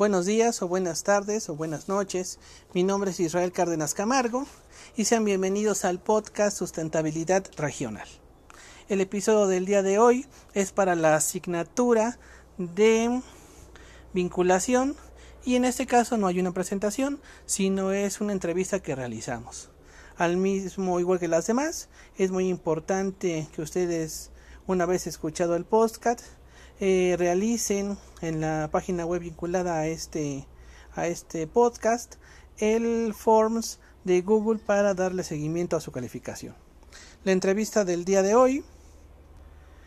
Buenos días o buenas tardes o buenas noches. Mi nombre es Israel Cárdenas Camargo y sean bienvenidos al podcast Sustentabilidad Regional. El episodio del día de hoy es para la asignatura de vinculación y en este caso no hay una presentación, sino es una entrevista que realizamos. Al mismo igual que las demás, es muy importante que ustedes una vez escuchado el podcast eh, realicen en la página web vinculada a este, a este podcast el forms de Google para darle seguimiento a su calificación. La entrevista del día de hoy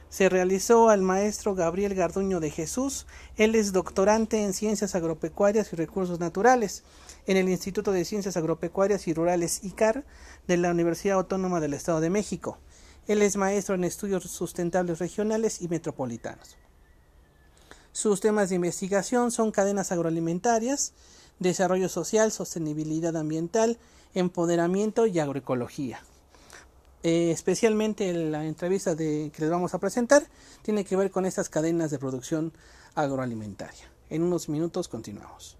se realizó al maestro Gabriel Garduño de Jesús. Él es doctorante en Ciencias Agropecuarias y Recursos Naturales en el Instituto de Ciencias Agropecuarias y Rurales ICAR de la Universidad Autónoma del Estado de México. Él es maestro en estudios sustentables regionales y metropolitanos. Sus temas de investigación son cadenas agroalimentarias, desarrollo social, sostenibilidad ambiental, empoderamiento y agroecología. Eh, especialmente la entrevista de, que les vamos a presentar tiene que ver con estas cadenas de producción agroalimentaria. En unos minutos continuamos.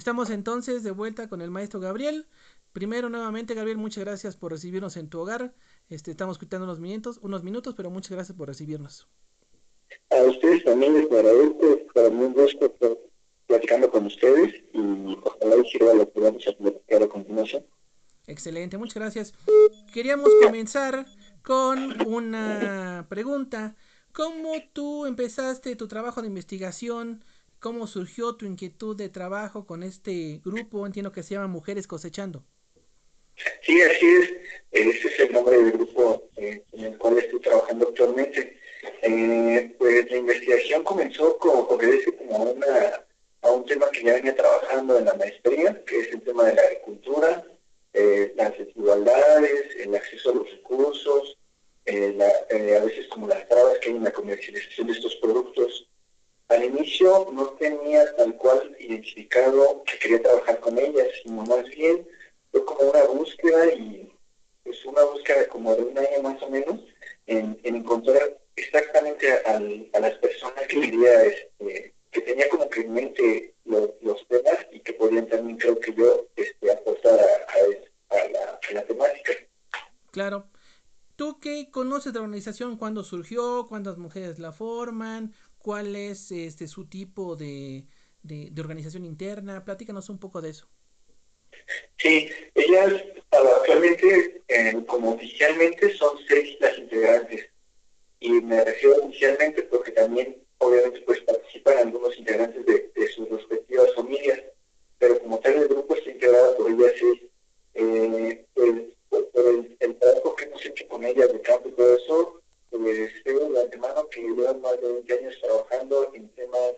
Estamos entonces de vuelta con el maestro Gabriel. Primero, nuevamente, Gabriel, muchas gracias por recibirnos en tu hogar. Este, estamos quitando unos minutos, unos minutos, pero muchas gracias por recibirnos. A ustedes también les agradezco, para mí un gusto estar platicando con ustedes y ojalá y sirva lo que vamos a platicar a continuación. Excelente, muchas gracias. Queríamos comenzar con una pregunta. ¿Cómo tú empezaste tu trabajo de investigación? ¿Cómo surgió tu inquietud de trabajo con este grupo? Entiendo que se llama Mujeres Cosechando. Sí, así es. Ese es el nombre del grupo eh, en el cual estoy trabajando actualmente. Eh, pues la investigación comenzó como obedece como una, a un tema que ya venía trabajando en la maestría, que es el tema de la agricultura, eh, las desigualdades, el acceso a los recursos, a veces como las trabas que hay en la comercialización de estos productos. Al inicio no tenía tal cual identificado que quería trabajar con ellas, sino más bien fue como una búsqueda y pues una búsqueda como de un año más o menos en, encontrar exactamente a, las personas que quería, este, que tenía como que en mente los, temas y que podían también creo que yo este, aportar a, la, a la temática. Claro. ¿Tú qué conoces de la organización? ¿Cuándo surgió? ¿Cuántas mujeres la forman? ¿Cuál es este su tipo de, organización interna? Platícanos un poco de eso. Sí, ellas actualmente, como oficialmente, son seis las integrantes. Y me refiero oficialmente porque también, obviamente, pues participan algunos integrantes de, sus respectivas familias. Pero como tal, el grupo está integrado por ellas seis. Eh, el, el, trabajo que hemos hecho con ellas de campo y todo eso, pues creo de antemano que llevan más de 20 años trabajando en temas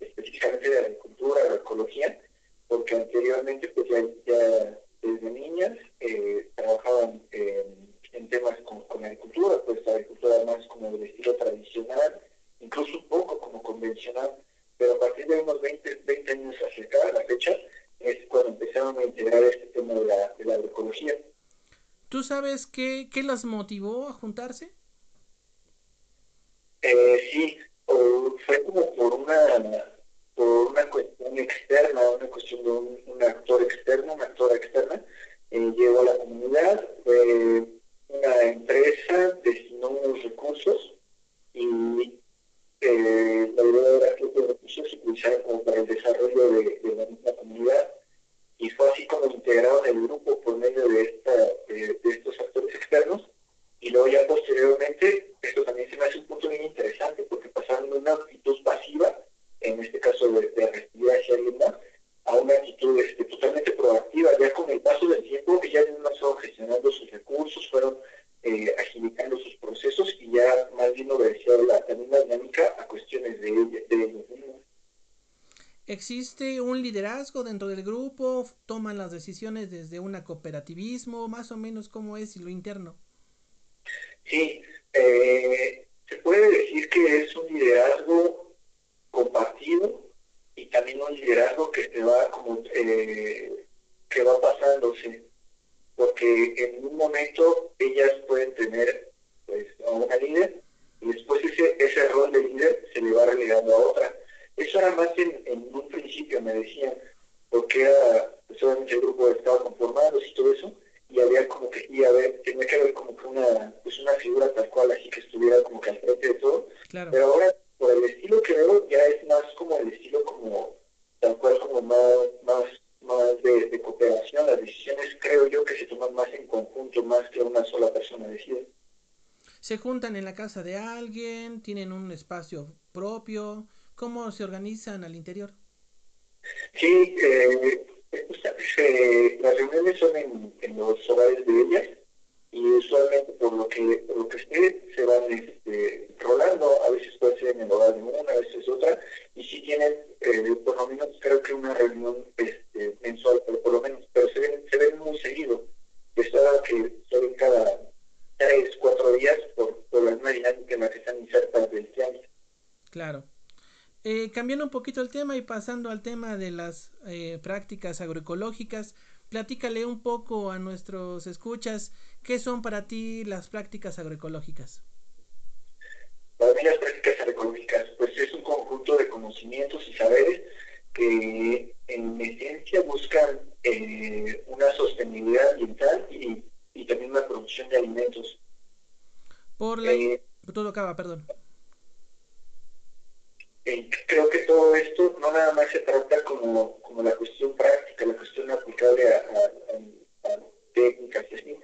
específicamente de agricultura, agroecología porque anteriormente pues ya, desde niñas eh, trabajaban en temas con, agricultura, pues agricultura más como de estilo tradicional, incluso un poco como convencional, pero a partir de unos 20, 20 años hacia acá, la fecha, es cuando empezaron a integrar este tema de la, de la agroecología. ¿Tú sabes qué, qué las motivó a juntarse? Eh, sí, fue como por una por una cuestión externa, una cuestión de un, actor externo, una actora externa, eh, llegó a la comunidad, una empresa destinó unos recursos liderazgo dentro del grupo, toman las decisiones desde un cooperativismo, más o menos cómo es y lo interno. Sí, eh, se puede decir que es un liderazgo compartido y también un liderazgo que se va como eh, que va pasándose, porque en un momento ellas pueden tener pues, a una líder y después ese, ese rol de líder se le va relegando a otra. Eso era más en, en, un principio, me decían, porque era, pues obviamente el grupo estaba conformado y todo eso, y había como que, y a ver, tenía que haber como que una, pues una figura tal cual, así que estuviera como que al frente de todo. Pero ahora, por el estilo que veo, ya es más como el estilo como, tal cual como más, más, más de, de cooperación. Las decisiones creo yo que se toman más en conjunto, más que una sola persona decide. Se juntan en la casa de alguien, tienen un espacio propio, ¿cómo se organizan al interior? Sí, eh, las reuniones son en, los hogares de ellas y usualmente por lo que por lo que sé se van este, rolando, a veces puede ser en el hogar de una, a veces otra, y si tienen eh, por lo menos creo que una reunión este, mensual, pero por lo menos, pero se ven, se ven muy seguido, que son cada tres, cuatro días por, por la misma dinámica en la que están insertas del año. Claro. Eh, cambiando un poquito el tema y pasando al tema de las eh, prácticas agroecológicas, platícale un poco a nuestros escuchas qué son para ti las prácticas agroecológicas. Para mí las prácticas agroecológicas pues es un conjunto de conocimientos y saberes que en esencia buscan eh, una sostenibilidad ambiental y, y, también una producción de alimentos. Por la... Eh, todo acaba, perdón creo que todo esto no nada más se trata como, como la cuestión práctica, la cuestión aplicable a, técnicas y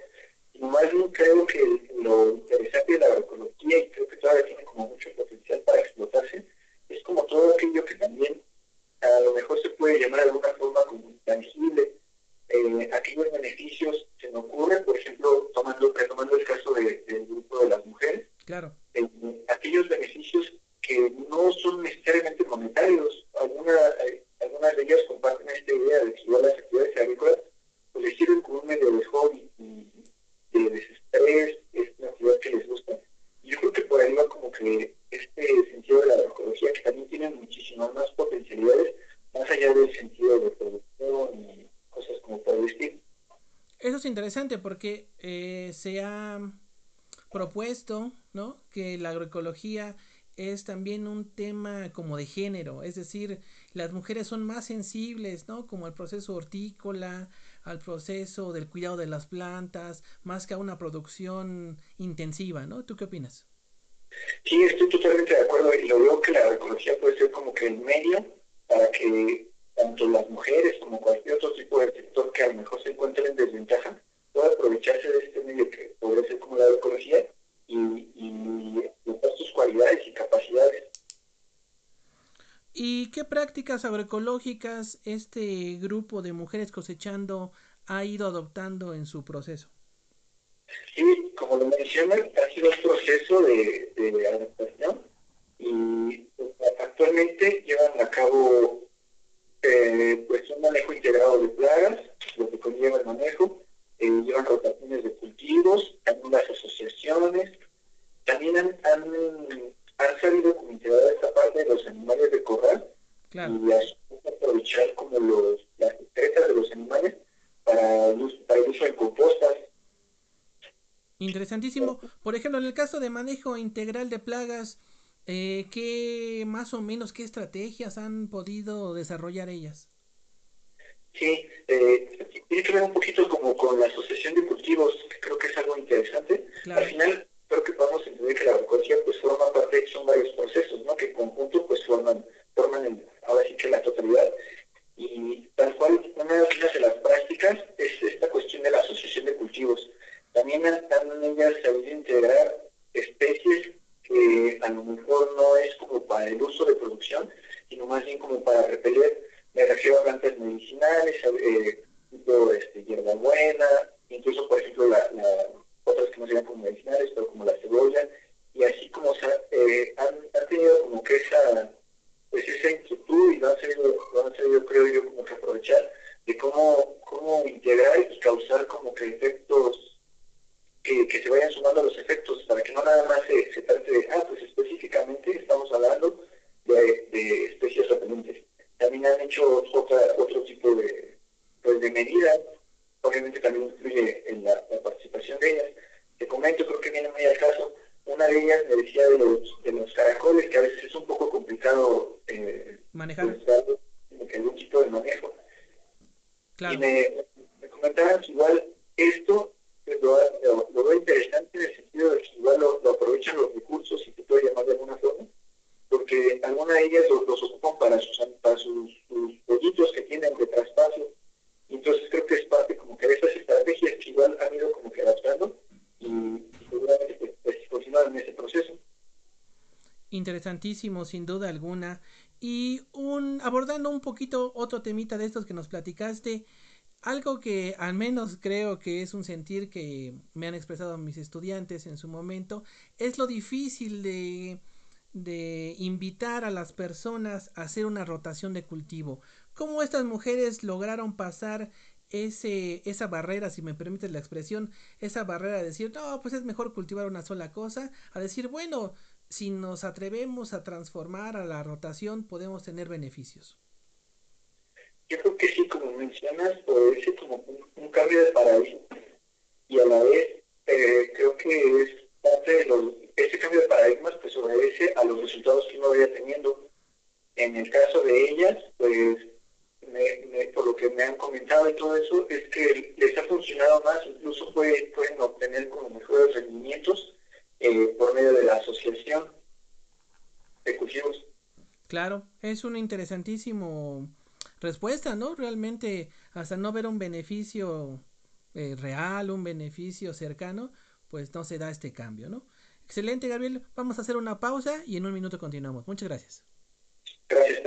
sino más bien creo que lo interesante de la agroecología, y creo que todavía tiene como mucho potencial para explotarse, es como todo aquello que también a lo mejor se puede llamar de alguna forma como tangible. Eh, aquellos beneficios se me ocurre, por ejemplo, tomando, retomando el caso del grupo de las mujeres, claro. Eh, aquellos beneficios que no son necesariamente monetarios. Alguna, eh, algunas de ellas comparten esta idea de que igual las actividades agrícolas pues les sirven como un medio de hobby y de desestrés, es una actividad que les gusta. Y yo creo que por ahí va como que este sentido de la agroecología que también tiene muchísimas más potencialidades más allá del sentido de producción y cosas como por el estilo. Eso es porque eh, se ha propuesto ¿no? que la agroecología es también un tema como de género, es decir, las mujeres son más sensibles, ¿no? Como al proceso hortícola, al proceso del cuidado de las plantas, más que a una producción intensiva, ¿no? ¿Tú qué opinas? Sí, estoy totalmente de acuerdo y lo veo que la agroecología puede ser como que el medio para que tanto las mujeres como cualquier otro tipo de sector que a lo mejor se encuentre en desventaja pueda aprovecharse de este medio que podría ser como la agroecología y, y sus cualidades y capacidades. ¿Y qué prácticas agroecológicas este grupo de mujeres cosechando ha ido adoptando en su proceso? Sí, como lo mencionan, ha sido un proceso de, de adaptación y pues, actualmente llevan a cabo eh, pues un manejo integrado de plagas, lo que conlleva el manejo, eh, llevan rotaciones de cultivos, también las asociaciones, también han, han, han sabido como integrar esta parte de los animales de corral y aprovechar como los, las secretas de los animales para para el uso de compostas. Interesantísimo. Por ejemplo, en el caso de manejo integral de plagas, eh, ¿qué más o menos qué estrategias han podido desarrollar ellas? Sí, eh, tiene que ver un poquito como con la asociación de cultivos, que creo que es algo interesante. Al final, creo que podemos entender que la agroecología pues forma parte, son varios procesos, ¿no? Que en conjunto pues forman, forman ahora sí que la totalidad. Y tal cual, una de las prácticas es esta cuestión de la asociación de cultivos. También han, han ellas sabido integrar especies que a lo mejor no es como para el uso de producción, sino más bien como para repeler me refiero a plantas medicinales, eh, tipo este, hierbabuena, incluso, por ejemplo, la, otras que no serían como medicinales, pero como la cebolla, y así como eh, han, han, tenido como que esa, pues esa inquietud y lo han sabido, lo han sabido creo yo, como que aprovechar de cómo, cómo integrar y causar como que efectos que, que, se vayan sumando los efectos para que no nada más se, se trate de, ah, pues específicamente estamos hablando de, de especies repelentes también han hecho otra, otro tipo de, pues, de medidas, obviamente también influye en la, participación de ellas. Te comento, creo que viene muy al caso, una de ellas me decía de los, de los caracoles, que a veces es un poco complicado eh, manejar. Pues, algún tipo de manejo. Y me, me comentaban que igual esto lo, lo, veo interesante en el sentido de que igual lo, aprovechan los recursos, si te puedo llamar de alguna forma, porque algunas de ellas los, ocupan para sus, para sus, sus que tienen de traspaso. Entonces creo que es parte como que de esas estrategias que igual han ido como que adaptando y, seguramente pues, pues en ese proceso. Interesantísimo, sin duda alguna. Y un abordando un poquito otro temita de estos que nos platicaste, algo que al menos creo que es un sentir que me han expresado mis estudiantes en su momento, es lo difícil de, de invitar a las personas a hacer una rotación de cultivo. ¿Cómo estas mujeres lograron pasar ese, esa barrera, si me permites la expresión, esa barrera de decir, no, pues es mejor cultivar una sola cosa, a decir, bueno, si nos atrevemos a transformar a la rotación, podemos tener beneficios. Yo creo que sí, como mencionas, puede ser como un, cambio de paradigma y a la vez eh, creo que es parte de los, ese cambio de paradigmas pues obedece a los resultados que uno vaya teniendo. En el caso de ellas, pues por lo que me han comentado y todo eso, es que les ha funcionado más, incluso pueden obtener como mejores rendimientos eh, por medio de la asociación de cultivos. Claro, es un interesantísimo respuesta, ¿no? Realmente, hasta no ver un beneficio eh, real, un beneficio cercano, pues no se da este cambio, ¿no? Excelente, Gabriel. Vamos a hacer una pausa y en un minuto continuamos. Muchas gracias. Gracias.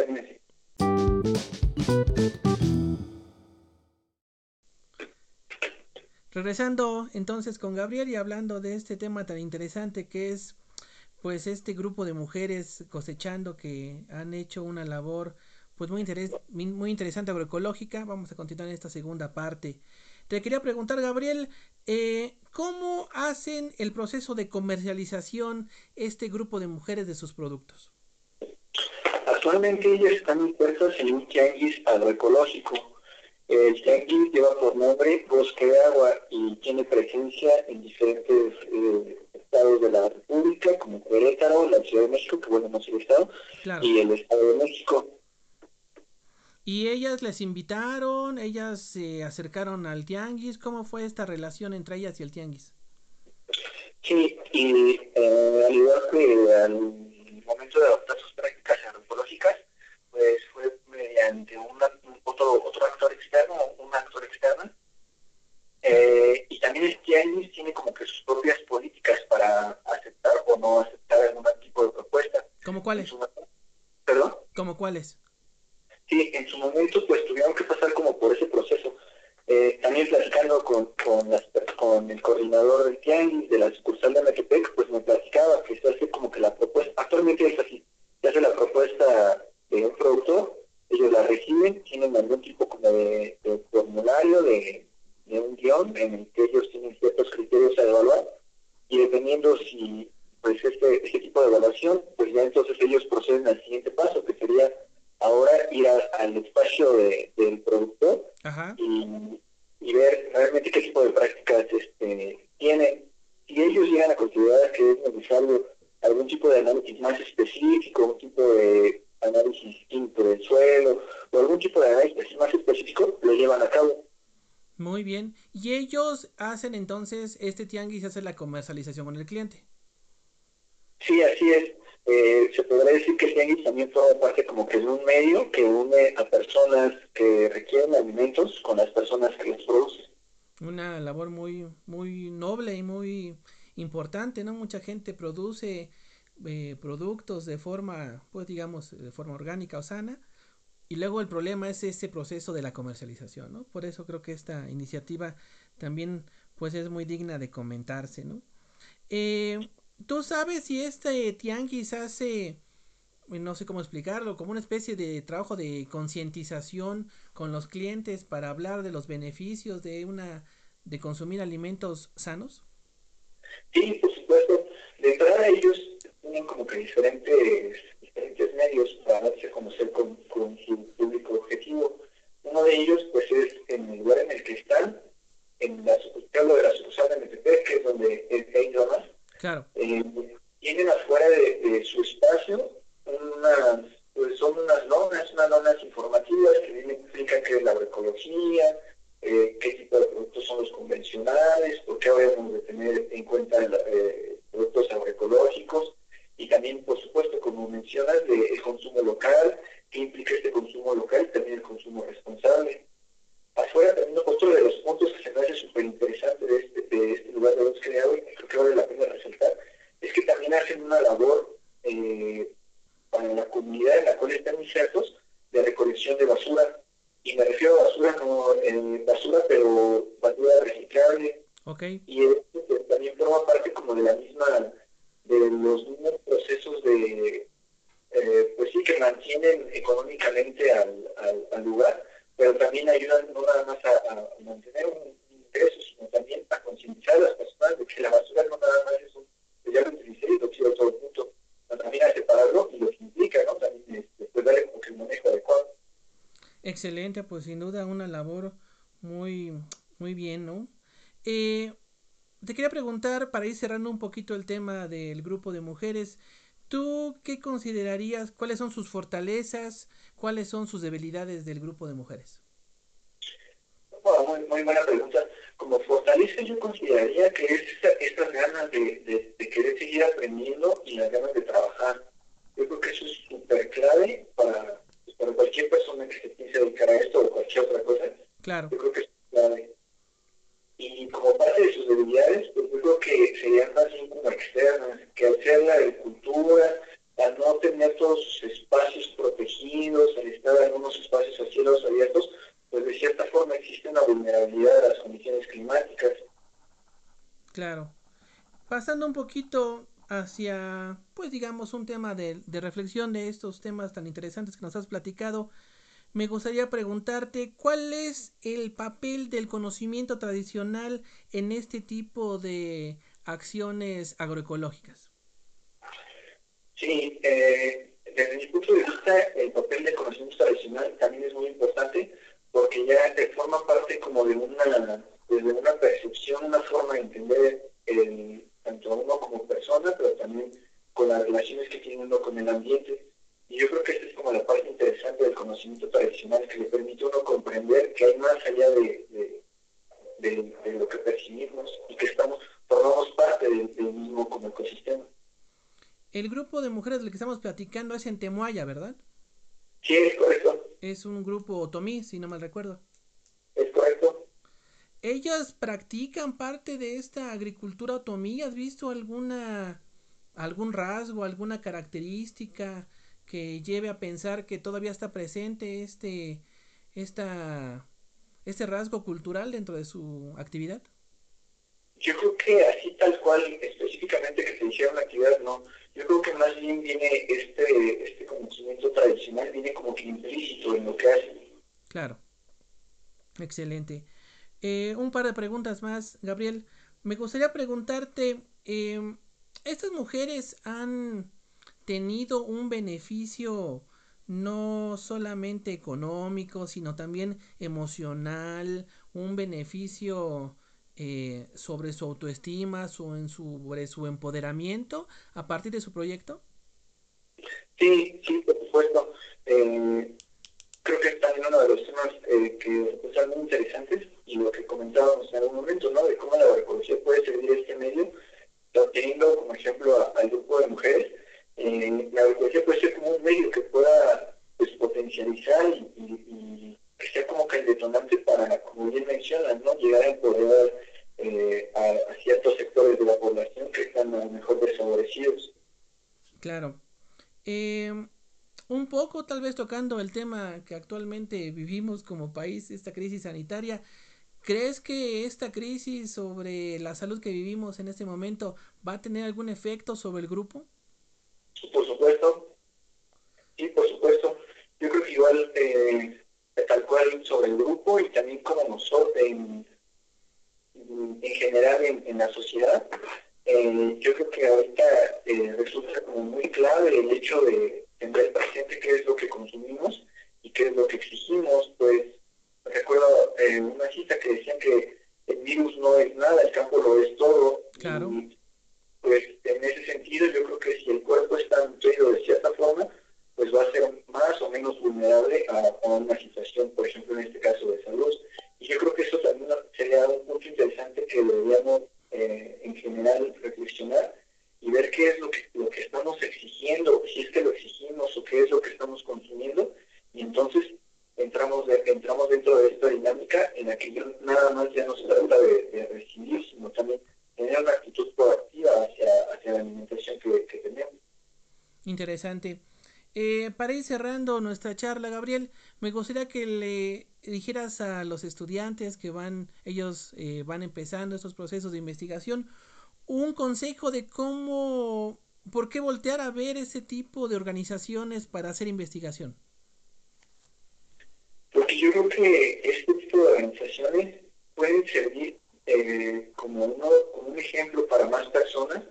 Regresando entonces con Gabriel y hablando de este tema tan interesante que es pues este grupo de mujeres cosechando que han hecho una labor pues muy, muy interesante agroecológica. Vamos a continuar en esta segunda parte. Te quería preguntar, Gabriel, eh, ¿cómo hacen el proceso de comercialización este grupo de mujeres de sus productos? Actualmente ellas están impuestas en un tianguis agroecológico. El tianguis lleva por nombre Bosque de Agua y tiene presencia en diferentes eh, estados de la República, como Querétaro, la Ciudad de México, que bueno, no es el estado, y el Estado de México. ¿Y ellas les invitaron? ¿Ellas se acercaron al tianguis? ¿Cómo fue esta relación entre ellas y el tianguis? Sí, y eh, al igual que al momento de adoptar sus prácticas antropológicas, pues fue mediante una, otro, otro actor externo, un actor externo. Eh, y también el tianguis tiene como que sus propias políticas para aceptar o no aceptar algún tipo de propuesta. ¿Cómo cuáles? ¿Perdón? ¿Cómo cuáles? Sí, en su momento pues tuvieron que pasar como por ese proceso. Eh, también platicando con, con, con el coordinador del Tianguis de la sucursal de Metepec, pues me platicaba que se hace como que la propuesta, actualmente es así, se hace la propuesta de un productor, ellos la reciben, tienen algún tipo como de, formulario, de, de, un guion en el que ellos tienen ciertos criterios a evaluar y dependiendo si pues este, este tipo de evaluación, pues ya entonces ellos proceden al siguiente paso, que sería ahora ir al espacio del productor y, ver realmente qué tipo de prácticas este, tienen. Si ellos llegan a considerar que es necesario algún tipo de análisis más específico, un tipo de análisis químico del suelo o algún tipo de análisis más específico, lo llevan a cabo. Muy bien. ¿Y ellos hacen entonces este tianguis hace la comercialización con el cliente? Sí, así es. Eh, se podría decir que tianguis también forma parte como que de un medio que une a personas que requieren alimentos con las personas que los producen. Una labor muy, muy noble y muy importante, ¿no? Mucha gente produce eh, productos de forma, pues digamos, de forma orgánica o sana, y luego el problema es ese proceso de la comercialización, ¿no? Por eso creo que esta iniciativa también, pues es muy digna de comentarse, ¿no? Eh, ¿Tú sabes si este tianguis hace, no sé cómo explicarlo, como una especie de trabajo de concientización con los clientes para hablar de los beneficios de una de consumir alimentos sanos? Sí, por supuesto. De entrada ellos tienen como que diferentes, diferentes medios para darse a conocer con, su público objetivo. Uno de ellos pues es en el lugar en el que están, en la de la sucursal de MTP, que es donde hay más Claro. Eh, tienen afuera de, su espacio unas pues son unas lonas, unas lonas informativas que explican qué es la agroecología, eh, qué tipo de productos son los convencionales, por qué debemos de tener en cuenta eh, productos agroecológicos y también, por supuesto, como mencionas, de, el consumo local, qué implica este consumo local y también el consumo responsable. Afuera también otro de los puntos que se me hace súper interesante de este, de este lugar de los creados, y creo que vale la pena resaltar, es que también hacen una labor eh, para la comunidad en la cual están insertos de recolección de basura. Y me refiero a basura, no eh, basura, pero basura reciclable. Okay. Y esto pues, también forma parte como de la misma, de los mismos procesos de, eh, pues sí, que mantienen económicamente al, al, lugar, pero también ayudan no nada más a, mantener un ingreso, sino también a concientizar a las personas de que la basura no nada más es un, ya lo utilicé y lo todo el mundo, también a separarlo y lo que implica, ¿no? También este, pues darle como que el manejo adecuado. Excelente, pues sin duda una labor muy, muy bien, ¿no? Eh, te quería preguntar, para ir cerrando un poquito el tema del grupo de mujeres, ¿tú qué considerarías, cuáles son sus fortalezas, cuáles son sus debilidades del grupo de mujeres? Muy, buena pregunta. Como fortaleza yo consideraría que es estas ganas de, de, querer seguir aprendiendo y las ganas de trabajar. Yo creo que eso es súper clave para, pues, para cualquier persona que se piense dedicar a esto o cualquier otra cosa. Claro. Yo creo que es clave. Y como parte de sus debilidades, pues yo creo que serían más bien como externas, que al ser la agricultura, al no tener todos sus espacios protegidos, al estar en unos espacios a cielos abiertos, pues de cierta forma existe una vulnerabilidad a las condiciones climáticas. Claro. Pasando un poquito hacia, pues digamos, un tema de, reflexión de estos temas tan interesantes que nos has platicado, me gustaría preguntarte cuál es el papel del conocimiento tradicional en este tipo de acciones agroecológicas. Sí, eh, desde mi punto de vista, el papel del conocimiento tradicional también es muy importante porque ya forma parte como de una, desde una percepción, una forma de entender el, tanto a uno como persona, pero también con las relaciones que tiene uno con el ambiente. Y yo creo que esta es como la parte interesante del conocimiento tradicional que le permite a uno comprender que hay más allá de, de, de, lo que percibimos y que estamos formamos parte del, mismo como ecosistema. El grupo de mujeres del que estamos platicando es en Temuaya, ¿verdad? Sí, es correcto. Es un grupo otomí, si no mal recuerdo. Es correcto. ¿Ellas practican parte de esta agricultura otomí? ¿Has visto alguna algún rasgo, alguna característica que lleve a pensar que todavía está presente este esta este rasgo cultural dentro de su actividad? Yo creo que así tal cual, específicamente que se hiciera una actividad, no. Yo creo que más bien viene este, este conocimiento tradicional, viene como que implícito en lo que hacen. Claro. Excelente. Eh, un par de preguntas más, Gabriel. Me gustaría preguntarte, eh, ¿estas mujeres han tenido un beneficio no solamente económico, sino también emocional, un beneficio eh, sobre su autoestima, o en su, sobre su empoderamiento a partir de su proyecto? Sí, sí, por supuesto. Eh, creo que es también uno de los temas eh, que son muy interesantes y lo que comentábamos en algún momento, ¿no? De cómo la agroecología puede servir este medio, teniendo como ejemplo al grupo de mujeres. la agroecología puede ser como un medio que pueda pues, potencializar y que sea como que el detonante para, como bien mencionas, ¿no? llegar a empoderar eh, a, ciertos sectores de la población que están a lo mejor desfavorecidos. Claro. Eh, un poco tal vez tocando el tema que actualmente vivimos como país, esta crisis sanitaria, ¿crees que esta crisis sobre la salud que vivimos en este momento va a tener algún efecto sobre el grupo? Por supuesto, sí, por supuesto. Yo creo que igual eh, tal cual sobre el grupo y también como nosotros en, en general en, la sociedad. Eh, yo creo que ahorita eh, resulta como muy clave el hecho de tener presente qué es lo que consumimos y qué es lo que exigimos. Pues recuerdo eh, una cita que decían que el virus no es nada, el campo lo es todo. Claro. pues en ese sentido yo creo que si el cuerpo está nutrido de cierta forma, pues va a ser más o menos vulnerable a, una situación, por ejemplo, en este caso de salud. Y yo creo que eso también sería un punto interesante que deberíamos para ir cerrando nuestra charla, Gabriel, me gustaría que le dijeras a los estudiantes que van, ellos eh, van empezando estos procesos de investigación, un consejo de cómo, por qué voltear a ver ese tipo de organizaciones para hacer investigación. Porque yo creo que este tipo de organizaciones pueden servir eh, como, un ejemplo para más personas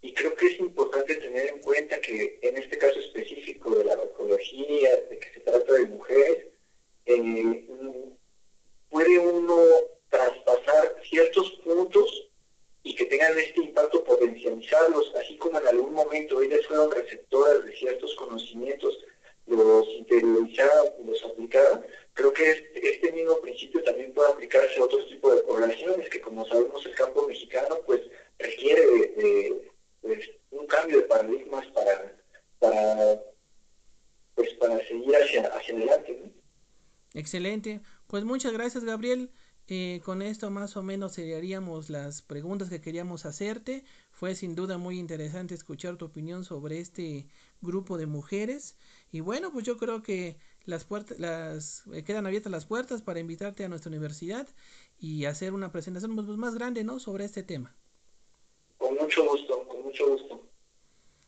y creo que es importante tener en cuenta que en este caso específico de la ecología, de que se trata de mujeres, eh, puede uno traspasar ciertos puntos y que tengan este impacto potencializarlos, así como en algún momento ellas fueron receptoras de ciertos conocimientos, los interiorizaban, los aplicaban, creo que este, este mismo principio también puede aplicarse a otros tipos de poblaciones, que como sabemos el campo mexicano pues requiere de pues, un cambio de paradigmas para, para, pues, para seguir hacia, hacia adelante. Excelente. Pues muchas gracias, Gabriel. Eh, con esto más o menos seríamos las preguntas que queríamos hacerte. Fue sin duda muy interesante escuchar tu opinión sobre este grupo de mujeres. Y bueno, pues yo creo que las puertas, las eh, quedan abiertas las puertas para invitarte a nuestra universidad y hacer una presentación pues, más grande, ¿no? Sobre este tema. Con mucho gusto, mucho gusto.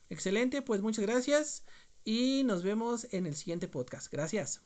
Excelente, pues muchas gracias y nos vemos en el siguiente podcast. Gracias.